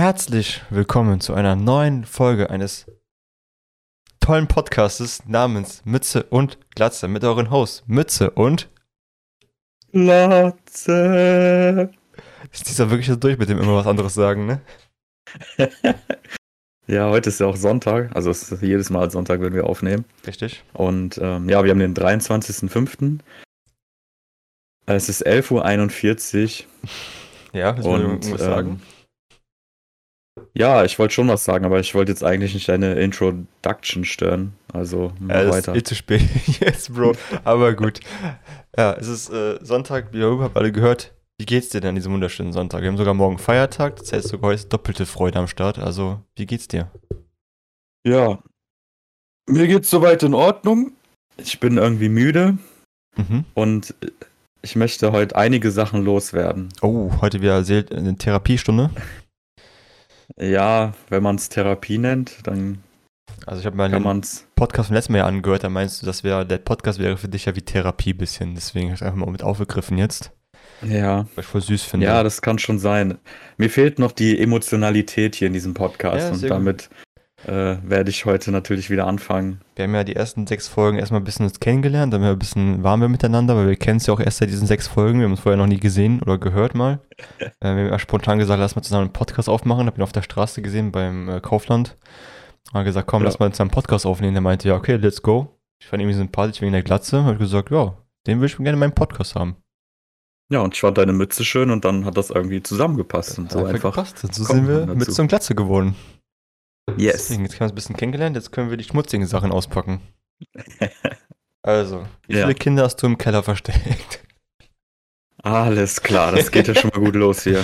Herzlich willkommen zu einer neuen Folge eines tollen Podcastes namens Mütze und Glatze mit euren Hosts Mütze und Glatze. Ist dieser wirklich so durch mit dem immer was anderes sagen, ne? ja, heute ist ja auch Sonntag, also es ist jedes Mal Sonntag, wenn wir aufnehmen. Richtig. Und ähm, ja, wir haben den 23.05. Es ist 11.41 Uhr. Ja, das und irgendwas sagen. Ähm, ja, ich wollte schon was sagen, aber ich wollte jetzt eigentlich nicht deine Introduction stören. Also Ja, es ist weiter. eh zu spät jetzt, Bro. Aber gut. Ja, es ist äh, Sonntag, wie ihr habt alle gehört. Wie geht's dir denn an diesem wunderschönen Sonntag? Wir haben sogar morgen Feiertag, das heißt sogar heute ist doppelte Freude am Start. Also, wie geht's dir? Ja, mir geht's soweit in Ordnung. Ich bin irgendwie müde Mhm. und ich möchte heute einige Sachen loswerden. Oh, heute wieder eine Therapiestunde. Ja, wenn man es Therapie nennt, dann Also ich habe mal kann den man es. Podcast vom letzten Mal ja angehört, da meinst du, das wäre, der Podcast wäre für dich ja wie Therapie bisschen. Deswegen habe ich einfach mal mit aufgegriffen jetzt, Ja. weil ich voll süß finde. Ja, das kann schon sein. Mir fehlt noch die Emotionalität hier in diesem Podcast Ja, und damit äh, werde ich heute natürlich wieder anfangen. Wir haben ja die ersten sechs Folgen erstmal ein bisschen uns kennengelernt, dann haben wir ein bisschen warm wir miteinander, weil wir kennen es ja auch erst seit diesen sechs Folgen. Wir haben uns vorher noch nie gesehen oder gehört mal. äh, wir haben ja spontan gesagt, lass mal zusammen einen Podcast aufmachen. Hab ihn auf der Straße gesehen beim äh, Kaufland. Haben gesagt, komm, Ja. lass mal zusammen einen Podcast aufnehmen. Der meinte, ja, okay, let's go. Ich fand ihn irgendwie sympathisch wegen der Glatze. Hab ich gesagt, ja, den will ich gerne in meinem Podcast haben. Ja, und ich fand deine Mütze schön und dann hat das irgendwie zusammengepasst und so Hat einfach. gepasst. Und so sind wir mit so einem Glatze geworden. Yes. Deswegen, jetzt haben wir uns ein bisschen kennengelernt, jetzt können wir die schmutzigen Sachen auspacken. Also, wie Ja. viele Kinder hast du im Keller versteckt? Alles klar, das geht ja schon mal gut los hier.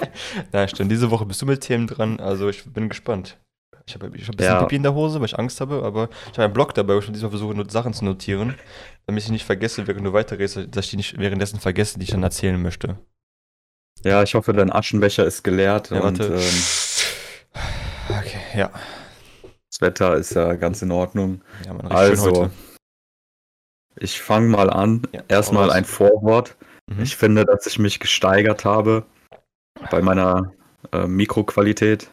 Na, stimmt, diese Woche bist du mit Themen dran, also ich bin gespannt. Ich habe ich hab ein bisschen Ja. Pipi in der Hose, weil ich Angst habe, aber ich habe einen Blog dabei, wo ich schon diesmal versuche, nur Sachen zu notieren, damit ich nicht vergesse, während du weiterredest, dass ich die nicht währenddessen vergesse, die ich dann erzählen möchte. Ja, ich hoffe, dein Aschenbecher ist geleert Ja, und warte. ähm, ja. das Wetter ist ja ganz in Ordnung. Ja, man, Also, ich fange mal an. Ja, Erstmal ein Vorwort. Mhm. Ich finde, dass ich mich gesteigert habe bei meiner äh, Mikroqualität.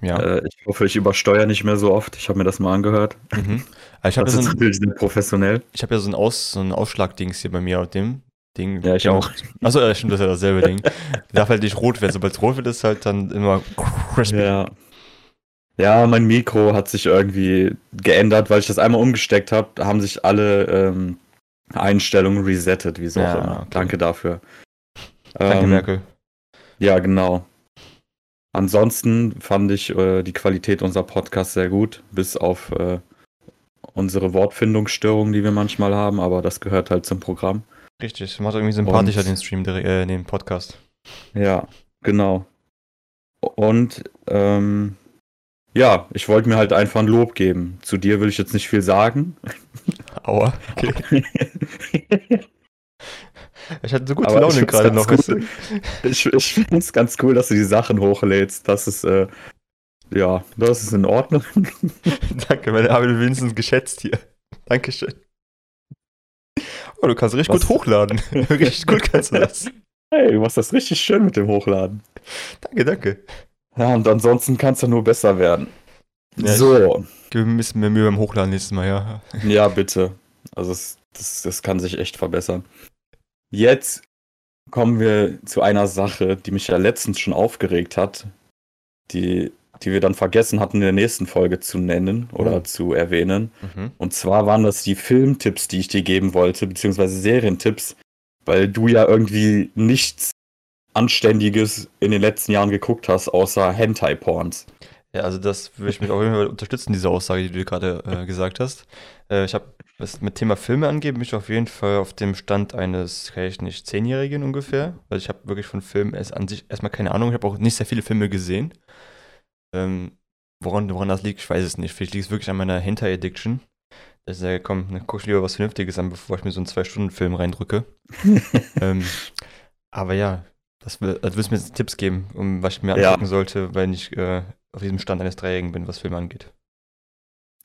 ja. Äh, ich hoffe, ich übersteuere nicht mehr so oft. Ich habe mir das mal angehört. Mhm. Also ich habe Das ja ist so ein, natürlich sehr professionell. ich hab ja so ein, Aus, so ein Ausschlag-Dings hier bei mir auf dem Ding. Ja, ich Dem- auch. Achso, ja, stimmt, das ist ja dasselbe Ding. Darf halt nicht rot werden. Sobald es rot wird, ist halt dann immer crispy. Ja. Ja, mein Mikro hat sich irgendwie geändert, weil ich das einmal umgesteckt habe. Haben sich alle ähm, Einstellungen resettet, wie so auch Ja, immer. okay. Danke dafür. Danke, Ähm, Merkel. Ja, genau. Ansonsten fand ich äh, die Qualität unserer Podcasts sehr gut, bis auf äh, unsere Wortfindungsstörungen, die wir manchmal haben, aber das gehört halt zum Programm. Richtig, macht irgendwie sympathischer Und- den Stream, äh, den Podcast. Ja, genau. Und ähm, ja, ich wollte mir halt einfach ein Lob geben. Zu dir will ich jetzt nicht viel sagen. Aua, okay. Ich hatte so gute Aber Laune gerade noch. Cool. Ich, ich finde es ganz cool, dass du die Sachen hochlädst. Das ist, äh, ja, das ist in Ordnung. Danke, meine Arbeit wenigstens geschätzt hier. Dankeschön. Oh, du kannst richtig Was? gut hochladen. richtig gut kannst du das. Hey, du machst das richtig schön mit dem Hochladen. Danke, danke. Ja, und ansonsten kann es ja nur besser werden. Ja, so, Gib ein bisschen mehr Mühe beim Hochladen nächstes Mal, ja. ja, bitte. Also, es, das, das kann sich echt verbessern. Jetzt kommen wir zu einer Sache, die mich ja letztens schon aufgeregt hat, die, die wir dann vergessen hatten, in der nächsten Folge zu nennen oder Oh. zu erwähnen. Mhm. Und zwar waren das die Filmtipps, die ich dir geben wollte, beziehungsweise Serientipps, weil du ja irgendwie nichts Anständiges in den letzten Jahren geguckt hast, außer Hentai-Porns. Ja, also das würde ich mich auf jeden Fall unterstützen, diese Aussage, die du gerade äh, gesagt hast. Äh, ich habe, was mit Thema Filme angeht, bin ich auf jeden Fall auf dem Stand eines, kann ich nicht, Zehnjährigen ungefähr. Also ich habe wirklich von Filmen erst an sich erstmal keine Ahnung. Ich habe auch nicht sehr viele Filme gesehen. Ähm, woran, woran das liegt, ich weiß es nicht. Vielleicht liegt es wirklich an meiner Hentai-Addiction. Dass ich sage, komm, dann guck ich lieber was Vernünftiges an, bevor ich mir so einen Zwei-Stunden-Film reindrücke. ähm, aber ja, das will, also willst du mir jetzt Tipps geben, um was ich mir Ja. angucken sollte, wenn ich äh, auf diesem Stand eines Dreijährigen bin, was Filme angeht.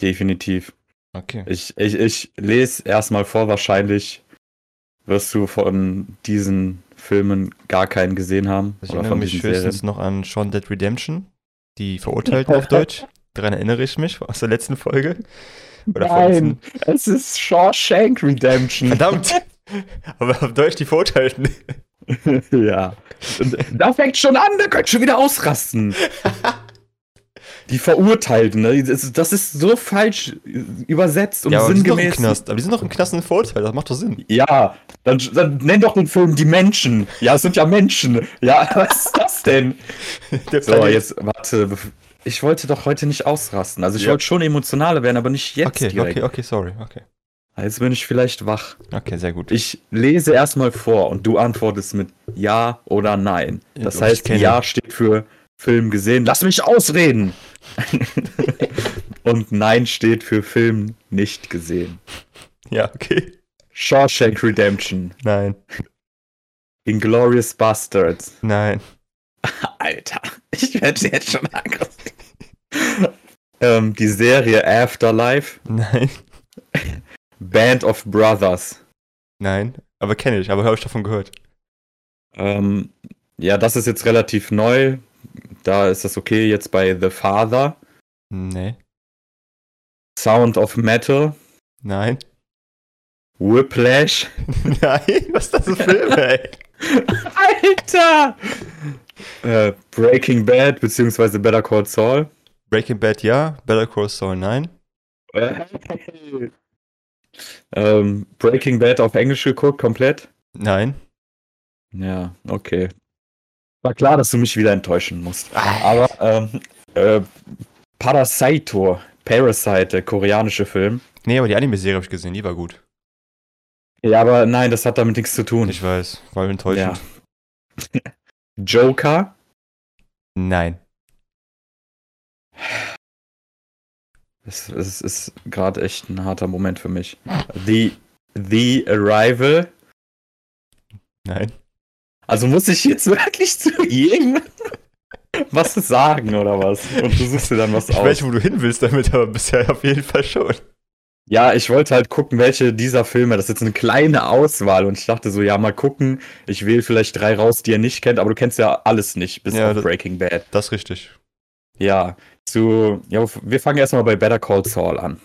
Definitiv. Okay. Ich, ich, ich lese erstmal vor, wahrscheinlich wirst du von diesen Filmen gar keinen gesehen haben. Also ich erinnere mich höchstens noch an Shaun Dead Redemption, die Verurteilten auf Deutsch. Daran erinnere ich mich aus der letzten Folge. Oder Nein, es ist Shawshank Redemption. Verdammt! Aber auf Deutsch die Verurteilten. ja. Und da fängt schon an, da könnt schon wieder ausrasten. Die Verurteilten, ne? das ist so falsch übersetzt und ja, aber sinngemäß. Die sind doch im Knast, aber die sind doch im Knast und verurteilt, das macht doch Sinn. Ja, dann, dann nenn doch den Film Die Menschen. Ja, es sind ja Menschen. Ja, was ist das denn? so, jetzt, warte, ich wollte doch heute nicht ausrasten. Also ich ja. wollte schon emotionaler werden, aber nicht jetzt okay, direkt. Okay, okay, sorry, okay. Jetzt bin ich vielleicht wach. Okay, sehr gut. Ich lese erstmal vor und du antwortest mit Ja oder Nein. Das ja, heißt, Ja steht für Film gesehen. Lass mich ausreden! und Nein steht für Film nicht gesehen. Ja, okay. Shawshank Redemption. Nein. Inglorious Bastards. Nein. Alter, ich werde jetzt schon aggressiv. ähm, die Serie Afterlife. Nein. Band of Brothers. Nein, aber kenne ich, aber habe ich davon gehört. Ähm, ja, das ist jetzt relativ neu. Da ist das okay jetzt bei The Father. Nee. Sound of Metal. Nein. Whiplash. Nein, was ist das für Film, ey? Alter! Äh, Breaking Bad beziehungsweise Better Call Saul. Breaking Bad ja, Better Call Saul nein. ähm, Breaking Bad auf Englisch geguckt, komplett? Nein. Ja, okay. War klar, dass du mich wieder enttäuschen musst. Aber ähm, äh, Parasito, Parasite, der koreanische Film. Nee, aber die Anime-Serie habe ich gesehen, die war gut. Ja, aber nein, das hat damit nichts zu tun. Ich weiß, war enttäuschend. Ja. Joker? Nein. Es, es ist gerade echt ein harter Moment für mich. The, The Arrival? Nein. Also muss ich jetzt wirklich zu jedem was sagen oder was? Und du suchst dir dann was ich aus. Ich weiß, wo du hin willst damit, aber bisher auf jeden Fall schon. Ja, ich wollte halt gucken, welche dieser Filme, das ist jetzt eine kleine Auswahl und ich dachte so, ja, mal gucken, ich wähle vielleicht drei raus, die ihr nicht kennt, aber du kennst ja alles nicht, bis ja, auf das, Breaking Bad. Das ist richtig. Ja, zu, ja, wir fangen erstmal bei Better Call Saul an.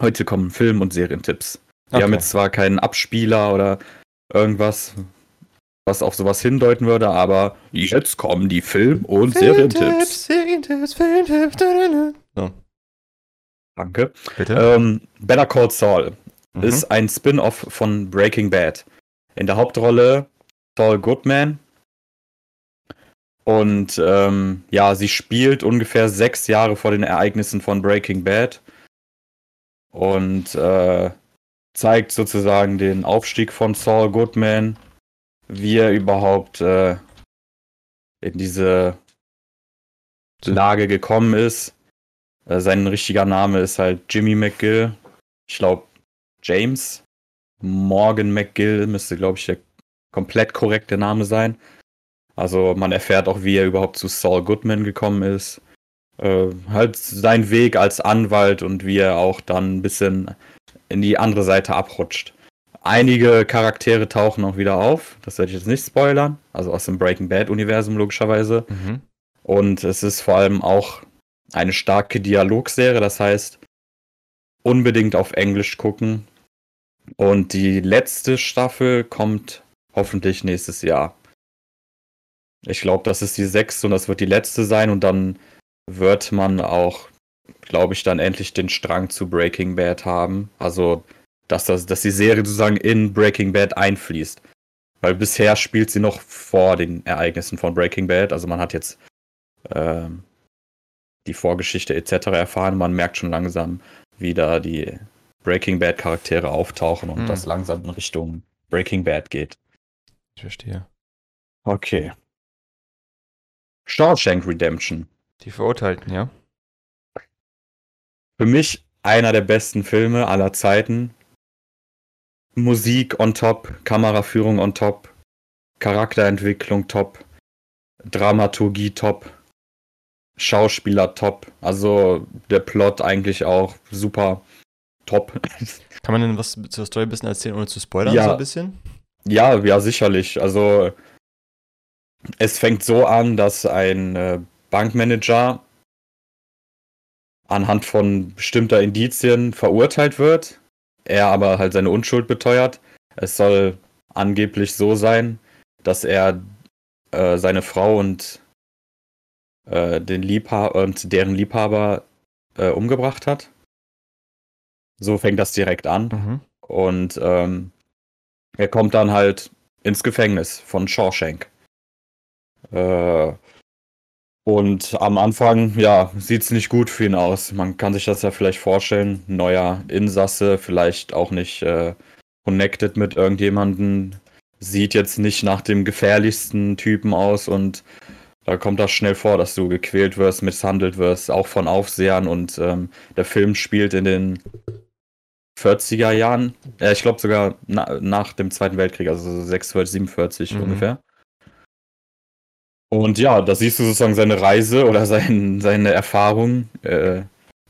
Heute kommen Film- und Serientipps. Wir okay. haben jetzt zwar keinen Abspieler oder irgendwas, was auf sowas hindeuten würde, aber jetzt kommen die Film- und Serientipps. Serientipps, Serientipps, so. Danke. Bitte. Ähm, Better Call Saul mhm. ist ein Spin-off von Breaking Bad. In der Hauptrolle Saul Goodman. Und ähm, ja, sie spielt ungefähr sechs Jahre vor den Ereignissen von Breaking Bad. Und äh, zeigt sozusagen den Aufstieg von Saul Goodman, wie er überhaupt äh, in diese Lage gekommen ist äh, sein richtiger Name ist halt Jimmy McGill. Ich glaube, James Morgan McGill müsste, glaube ich, der komplett korrekte Name sein. Also man erfährt auch, wie er überhaupt zu Saul Goodman gekommen ist. Äh, halt sein Weg als Anwalt und wie er auch dann ein bisschen in die andere Seite abrutscht. Einige Charaktere tauchen auch wieder auf, das werde ich jetzt nicht spoilern, also aus dem Breaking Bad-Universum logischerweise. Mhm. Und es ist vor allem auch eine starke Dialogserie, das heißt unbedingt auf Englisch gucken. Und die letzte Staffel kommt hoffentlich nächstes Jahr. Ich glaube, das ist die sechste und das wird die letzte sein und dann wird man auch, glaube ich, dann endlich den Strang zu Breaking Bad haben. Also, dass, das, dass die Serie sozusagen in Breaking Bad einfließt. Weil bisher spielt sie noch vor den Ereignissen von Breaking Bad. Also man hat jetzt ähm, die Vorgeschichte etc. erfahren. Man merkt schon langsam, wie da die Breaking Bad Charaktere auftauchen und hm. das langsam in Richtung Breaking Bad geht. Ich verstehe. Okay. Shawshank Redemption. Die Verurteilten, ja. Für mich einer der besten Filme aller Zeiten. Musik on top, Kameraführung on top, Charakterentwicklung top, Dramaturgie top. Schauspieler top. Also der Plot eigentlich auch super top. Kann man denn was zur Story ein bisschen erzählen, ohne zu spoilern ja. so ein bisschen? Ja, ja, sicherlich. Also es fängt so an, dass ein äh, Bankmanager anhand von bestimmter Indizien verurteilt wird, er aber halt seine Unschuld beteuert. Es soll angeblich so sein, dass er äh, seine Frau und äh, den Liebhaber und deren Liebhaber äh, umgebracht hat. So fängt das direkt an. Mhm. Und ähm, er kommt dann halt ins Gefängnis von Shawshank. Äh, und am Anfang, ja, sieht es nicht gut für ihn aus. Man kann sich das ja vielleicht vorstellen. Neuer Insasse, vielleicht auch nicht äh, connected mit irgendjemanden. Sieht jetzt nicht nach dem gefährlichsten Typen aus und da kommt das schnell vor, dass du gequält wirst, misshandelt wirst, auch von Aufsehern. Und ähm, der Film spielt in den 40er Jahren. Äh, ich glaube sogar na, nach dem Zweiten Weltkrieg, also 46, 47 Mhm. ungefähr. Und ja, da siehst du sozusagen seine Reise oder sein, seine Erfahrung, äh,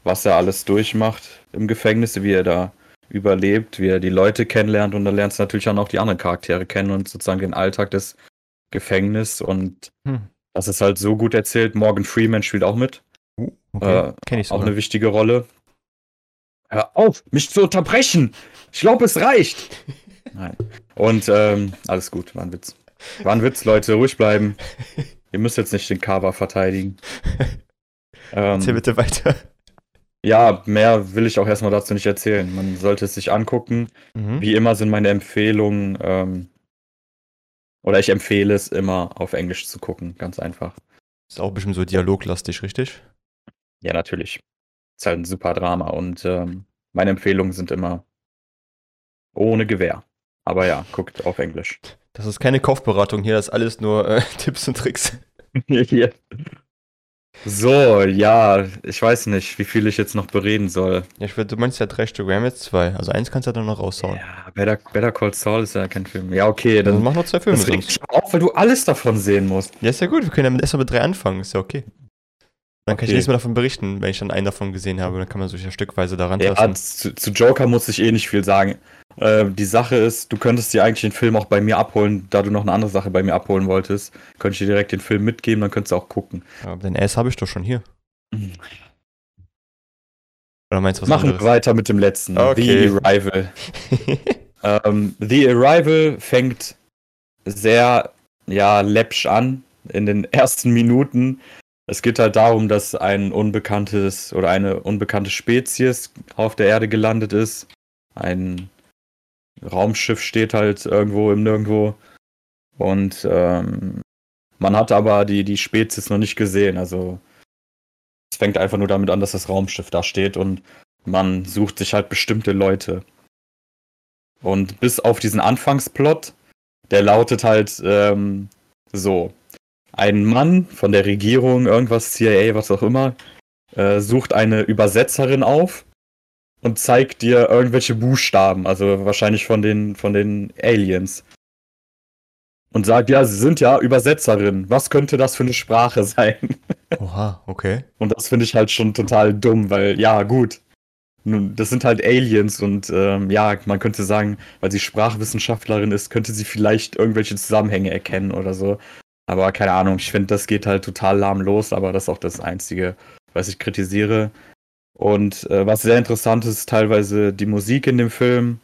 was er alles durchmacht im Gefängnis, wie er da überlebt, wie er die Leute kennenlernt und dann lernst du natürlich dann auch die anderen Charaktere kennen und sozusagen den Alltag des Gefängnisses und Hm. das ist halt so gut erzählt. Morgan Freeman spielt auch mit, Okay. Äh, Kenn ich auch sogar. eine wichtige Rolle. Hör auf, mich zu unterbrechen! Ich glaube, es reicht! Nein. Und ähm, alles gut, war ein Witz. War ein Witz, Leute, ruhig bleiben. Ihr müsst jetzt nicht den Cover verteidigen. Erzähl Ähm, bitte weiter. ja, mehr will ich auch erstmal dazu nicht erzählen. Man sollte es sich angucken. Mhm. Wie immer sind meine Empfehlungen, ähm, oder ich empfehle es immer auf Englisch zu gucken, ganz einfach. Ist auch bestimmt so dialoglastig, richtig? Ja, natürlich. Ist halt ein super Drama und ähm, meine Empfehlungen sind immer ohne Gewehr. Aber ja, guckt auf Englisch. Das ist keine Kaufberatung hier, das ist alles nur äh, Tipps und Tricks. So, ja, ich weiß nicht, wie viel ich jetzt noch bereden soll. Ja, ich würde, du meinst ja drei Stück, wir haben jetzt zwei. Also eins kannst du dann noch raushauen. Ja, Better, Better Call Saul ist ja kein Film. Ja, okay, Dann dann mach noch zwei Filme das regt auf, weil du alles davon sehen musst. Ja, ist ja gut, wir können ja erstmal mit drei anfangen, ist ja okay. Dann kann ich Okay. nächstes Mal davon berichten, wenn ich dann einen davon gesehen habe. Dann kann man sich ja stückweise daran Ja, tasten. zu, zu Joker muss ich eh nicht viel sagen. Äh, die Sache ist, du könntest dir eigentlich den Film auch bei mir abholen, da du noch eine andere Sache bei mir abholen wolltest. Könnte ich dir direkt den Film mitgeben, dann könntest du auch gucken. Ja, den S habe ich doch schon hier. Oder meinst du was Machen wir anderes? weiter mit dem letzten. Okay. The Arrival. Ähm, The Arrival fängt sehr, ja, läppsch an in den ersten Minuten. Es geht halt darum, dass ein unbekanntes oder eine unbekannte Spezies auf der Erde gelandet ist. Ein Raumschiff steht halt irgendwo im Nirgendwo. Und ähm, man hat aber die, die Spezies noch nicht gesehen. Also es fängt einfach nur damit an, dass das Raumschiff da steht und man sucht sich halt bestimmte Leute. Und bis auf diesen Anfangsplot, der lautet halt ähm, so. Ein Mann von der Regierung, irgendwas, CIA, was auch immer, äh, sucht eine Übersetzerin auf und zeigt dir irgendwelche Buchstaben, also wahrscheinlich von den, von den Aliens. Und sagt, ja, sie sind ja Übersetzerin. Was könnte das für eine Sprache sein? Oha, okay. Und das finde ich halt schon total dumm, weil, ja, gut. Nun, Das sind halt Aliens und ähm, ja, man könnte sagen, weil sie Sprachwissenschaftlerin ist, könnte sie vielleicht irgendwelche Zusammenhänge erkennen oder so. Aber keine Ahnung, ich finde, das geht halt total lahm los, aber das ist auch das Einzige, was ich kritisiere. Und äh, was sehr interessant ist, teilweise die Musik in dem Film,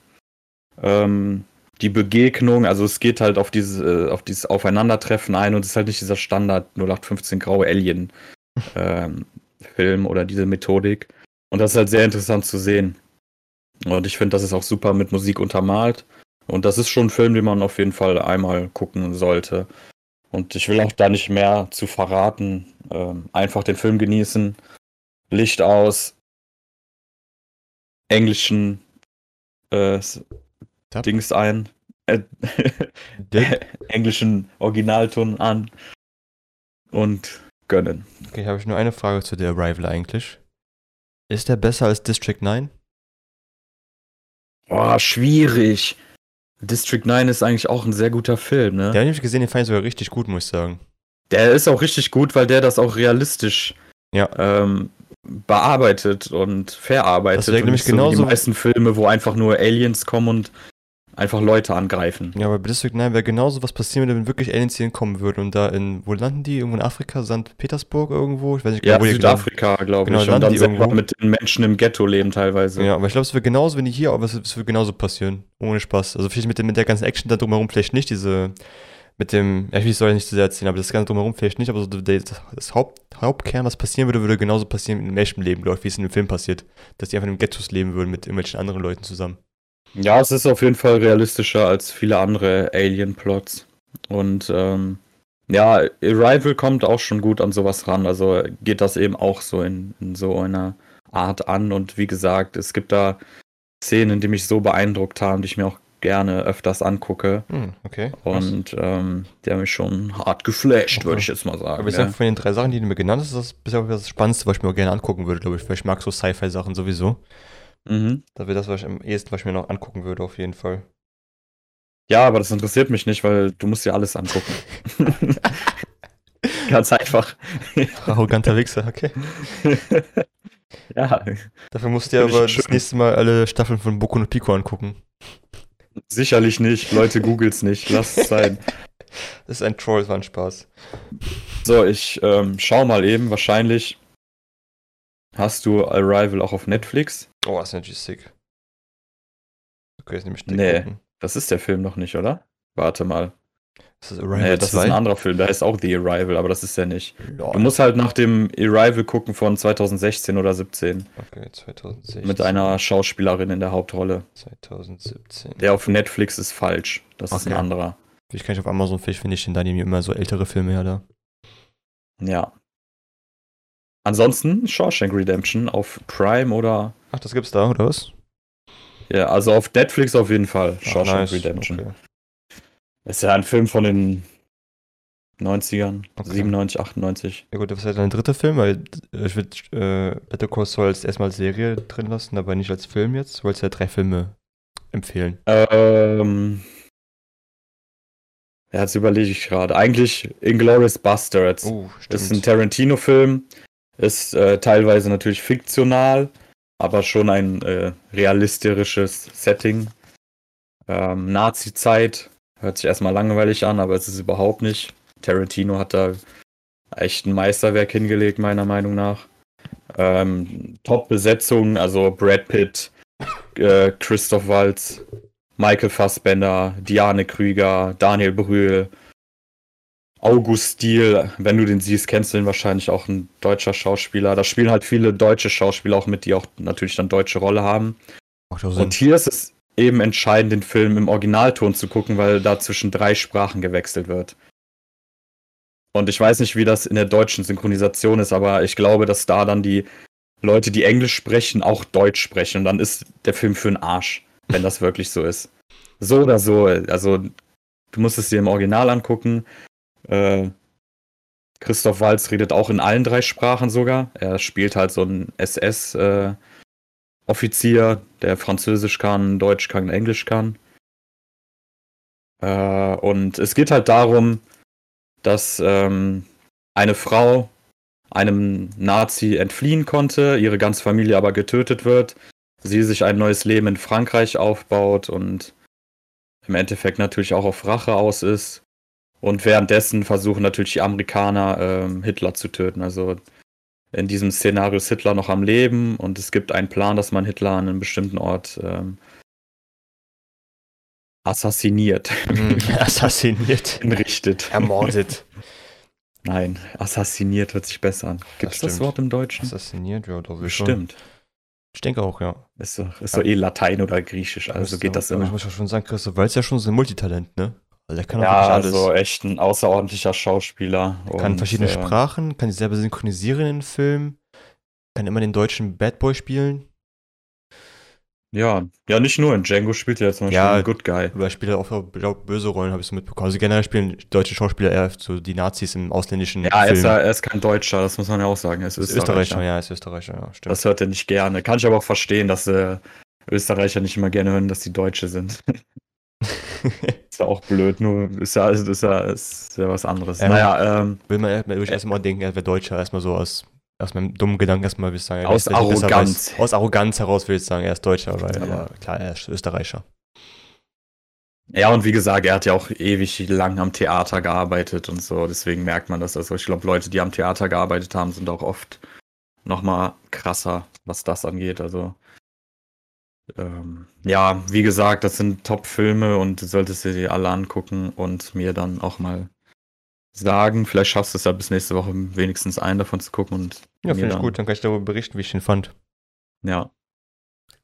ähm, die Begegnung, also es geht halt auf, diese, äh, auf dieses Aufeinandertreffen ein und es ist halt nicht dieser Standard 0815 graue Alien ähm, Film oder diese Methodik. Und das ist halt sehr interessant zu sehen. Und ich finde, das ist auch super mit Musik untermalt. Und das ist schon ein Film, den man auf jeden Fall einmal gucken sollte. Und ich will auch da nicht mehr zu verraten. Ähm, einfach den Film genießen. Licht aus. Englischen äh. Dings ein. Äh, englischen Originalton an. Und gönnen. Okay, habe ich nur eine Frage zu The Arrival eigentlich. Ist der besser als District 9? Boah, schwierig. District 9 ist eigentlich auch ein sehr guter Film, ne? Der habe ich gesehen, den fand ich sogar richtig gut, muss ich sagen. Der ist auch richtig gut, weil der das auch realistisch Ja. ähm, bearbeitet und verarbeitet. Das wäre nämlich so genauso- Die meisten Filme, wo einfach nur Aliens kommen und einfach Leute angreifen. Ja, aber District 9 wäre genauso was passieren würde, wenn wirklich Aliens hier kommen würden und da in, wo landen die? Irgendwo in Afrika, St. Petersburg irgendwo? Ich weiß nicht Ja, genau, wo Südafrika, glaube Genau, ich. Und dann die irgendwo? mit den Menschen im Ghetto leben teilweise. Ja, aber ich glaube, es wird genauso, wenn die hier, aber es, wird genauso passieren. Ohne Spaß. Also vielleicht mit, dem, mit der ganzen Action da drumherum vielleicht nicht, diese, mit dem, ja, ich soll ja nicht zu sehr erzählen, aber das ganze drumherum vielleicht nicht, aber so der, das Haupt, Hauptkern, was passieren würde, würde genauso passieren im echten Leben, glaube ich, wie es in dem Film passiert. Dass die einfach in Ghettos leben würden mit irgendwelchen anderen Leuten zusammen. Ja, es ist auf jeden Fall realistischer als viele andere Alien-Plots. Und ähm, ja, Arrival kommt auch schon gut an sowas ran. Also geht das eben auch so in, in so einer Art an. Und wie gesagt, es gibt da Szenen, die mich so beeindruckt haben, die ich mir auch gerne öfters angucke. Hm, okay. Und ähm, der mich schon hart geflasht, Okay. würde ich jetzt mal sagen. Aber ich ja. sag, von den drei Sachen, die du mir genannt hast, ist das bisher das Spannendste, was ich mir auch gerne angucken würde, glaube ich. Weil ich mag so Sci-Fi-Sachen sowieso. Mhm. Da wäre das, was ich am ehesten, was ich mir noch angucken würde, auf jeden Fall. Ja, aber das interessiert mich nicht, weil du musst dir alles angucken. Ganz einfach. Arroganter Wichser, okay. ja, Dafür musst du dir aber schön. das nächste Mal alle Staffeln von Boku no Pico angucken. sicherlich nicht. Leute, googles nicht. Lass es sein. Das ist ein Troll, das war ein Spaß. So, ich ähm, schau mal eben. Wahrscheinlich hast du Arrival auch auf Netflix. Oh, das ist natürlich sick. Okay, jetzt nämlich Nee. gucken. Das ist der Film noch nicht, oder? Warte mal. Das ist Arrival Nee, das 2. ist ein anderer Film. Der heißt auch The Arrival, aber das ist der nicht. Lol. Du musst halt nach dem Arrival gucken von 2016 oder 17. Okay, 2016. Mit einer Schauspielerin in der Hauptrolle. 2017. Der auf Netflix ist falsch. Das ist ein Okay. anderer. Ich kann nicht auf Amazon Fisch finde ich denn da nehmen immer so ältere Filme her da. Ja. Ansonsten Shawshank Redemption auf Prime oder. Ach, das gibt's da, oder was? Ja, also auf Netflix auf jeden Fall. Ach, Shawshank nice. Redemption. Okay. Ist ja ein Film von den 90ern, Okay. 97, 98. Ja gut, das ist halt ein dritter Film, weil äh, ich würde äh, Better Call Saul als erstmal als Serie drin lassen, aber nicht als Film jetzt, weil es ja drei Filme empfehlen. Ähm. Ja, jetzt überlege ich gerade. Eigentlich Inglourious Bastards. Oh, ist ein stimmt. Tarantino-Film. Ist äh, teilweise natürlich fiktional, aber schon ein äh, realistisches Setting. Ähm, Nazi-Zeit hört sich erstmal langweilig an, aber es ist überhaupt nicht. Tarantino hat da echt ein Meisterwerk hingelegt, meiner Meinung nach. Ähm, Top-Besetzung, also Brad Pitt, äh, Christoph Waltz, Michael Fassbender, Diane Krüger, Daniel Brühl, August Stiel, wenn du den siehst, kennst du ihn wahrscheinlich auch ein deutscher Schauspieler. Da spielen halt viele deutsche Schauspieler auch mit, die auch natürlich dann deutsche Rolle haben. Und hier ist es eben entscheidend, den Film im Originalton zu gucken, weil da zwischen drei Sprachen gewechselt wird. Und ich weiß nicht, wie das in der deutschen Synchronisation ist, aber ich glaube, dass da dann die Leute, die Englisch sprechen, auch Deutsch sprechen. Und dann ist der Film für einen Arsch, wenn das wirklich so ist. So oder so. Also, du musst es dir im Original angucken. Äh, Christoph Waltz redet auch in allen drei Sprachen sogar. Er spielt halt so einen SS- äh, der Französisch kann, Deutsch kann, Englisch kann. Äh, und es geht halt darum, dass ähm, eine Frau einem Nazi entfliehen konnte, ihre ganze Familie aber getötet wird, sie sich ein neues Leben in Frankreich aufbaut und im Endeffekt natürlich auch auf Rache aus ist. Und währenddessen versuchen natürlich die Amerikaner ähm, Hitler zu töten. Also in diesem Szenario ist Hitler noch am Leben und es gibt einen Plan, dass man Hitler an einem bestimmten Ort ähm, assassiniert, Mhm, Assassiniert. hinrichtet. Ermordet. Nein, assassiniert hört sich besser an. Gibt es das stimmt. Wort im Deutschen? Assassiniert, ja, will schon. Bestimmt. Ich denke auch, ja. Ist doch, ist doch eh Latein oder Griechisch, also geht das aber Ich immer. muss ja schon sagen, Christoph Waltz ist ja schon so ein Multitalent, ne? Also der kann auch Ja, wirklich alles. also echt ein außerordentlicher Schauspieler. kann und, verschiedene äh, Sprachen, kann sich selber synchronisieren in Filmen, kann immer den deutschen Bad Boy spielen. Ja, ja, nicht nur in Django spielt er jetzt zum Beispiel Ja, einen Good Guy. Aber er spielt auch glaub, böse Rollen, habe ich so mitbekommen. Also generell spielen deutsche Schauspieler eher so die Nazis im ausländischen Ja, er ist, ja- er ist kein Deutscher, das muss man ja auch sagen. Er ist Ist Österreicher. Österreicher, ja, ist Österreicher, ja, stimmt. Das hört er nicht gerne. Kann ich aber auch verstehen, dass äh, Österreicher nicht immer gerne hören, dass die Deutsche sind. ist ja auch blöd, nur ist ja, also ist ja, ist ja was anderes. Ja. Naja, ähm, Will man erstmal wirklich erstmal denken, er wäre Deutscher, erstmal so aus, aus meinem dummen Gedanken erstmal, will ich sagen. Aus Arroganz. Weiß. Aus Arroganz heraus will ich sagen, er ist Deutscher, weil, Ja. aber klar, er ist Österreicher. Ja, und wie gesagt, er hat ja auch ewig lang am Theater gearbeitet und so, deswegen merkt man das. Also ich glaube, Leute, die am Theater gearbeitet haben, sind auch oft nochmal krasser, was das angeht. Also ähm, ja, wie gesagt, das sind Top-Filme und du solltest dir die alle angucken und mir dann auch mal sagen. Vielleicht schaffst du es ja bis nächste Woche wenigstens einen davon zu gucken und Ja, finde ich gut, dann kann ich darüber berichten, wie ich den fand. Ja.